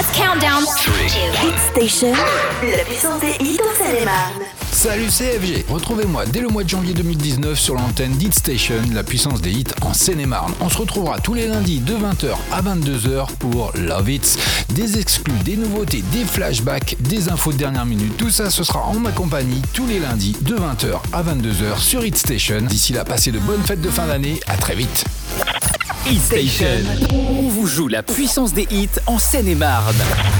Let's count down. Hit Station, la puissance des hits en Seine-et-Marne. Salut CFG Retrouvez-moi dès le mois de janvier 2019 sur l'antenne d'Hit Station, la puissance des hits en Seine-et-Marne. On se retrouvera tous les lundis de 20h à 22h pour Love Hits, des exclus, des nouveautés, des flashbacks, des infos de dernière minute. Tout ça, ce sera en ma compagnie tous les lundis de 20h à 22h sur Hit Station. D'ici là, passez de bonnes fêtes de fin d'année. À très vite. Hit. On vous joue la puissance des hits en Seine-et-Marne.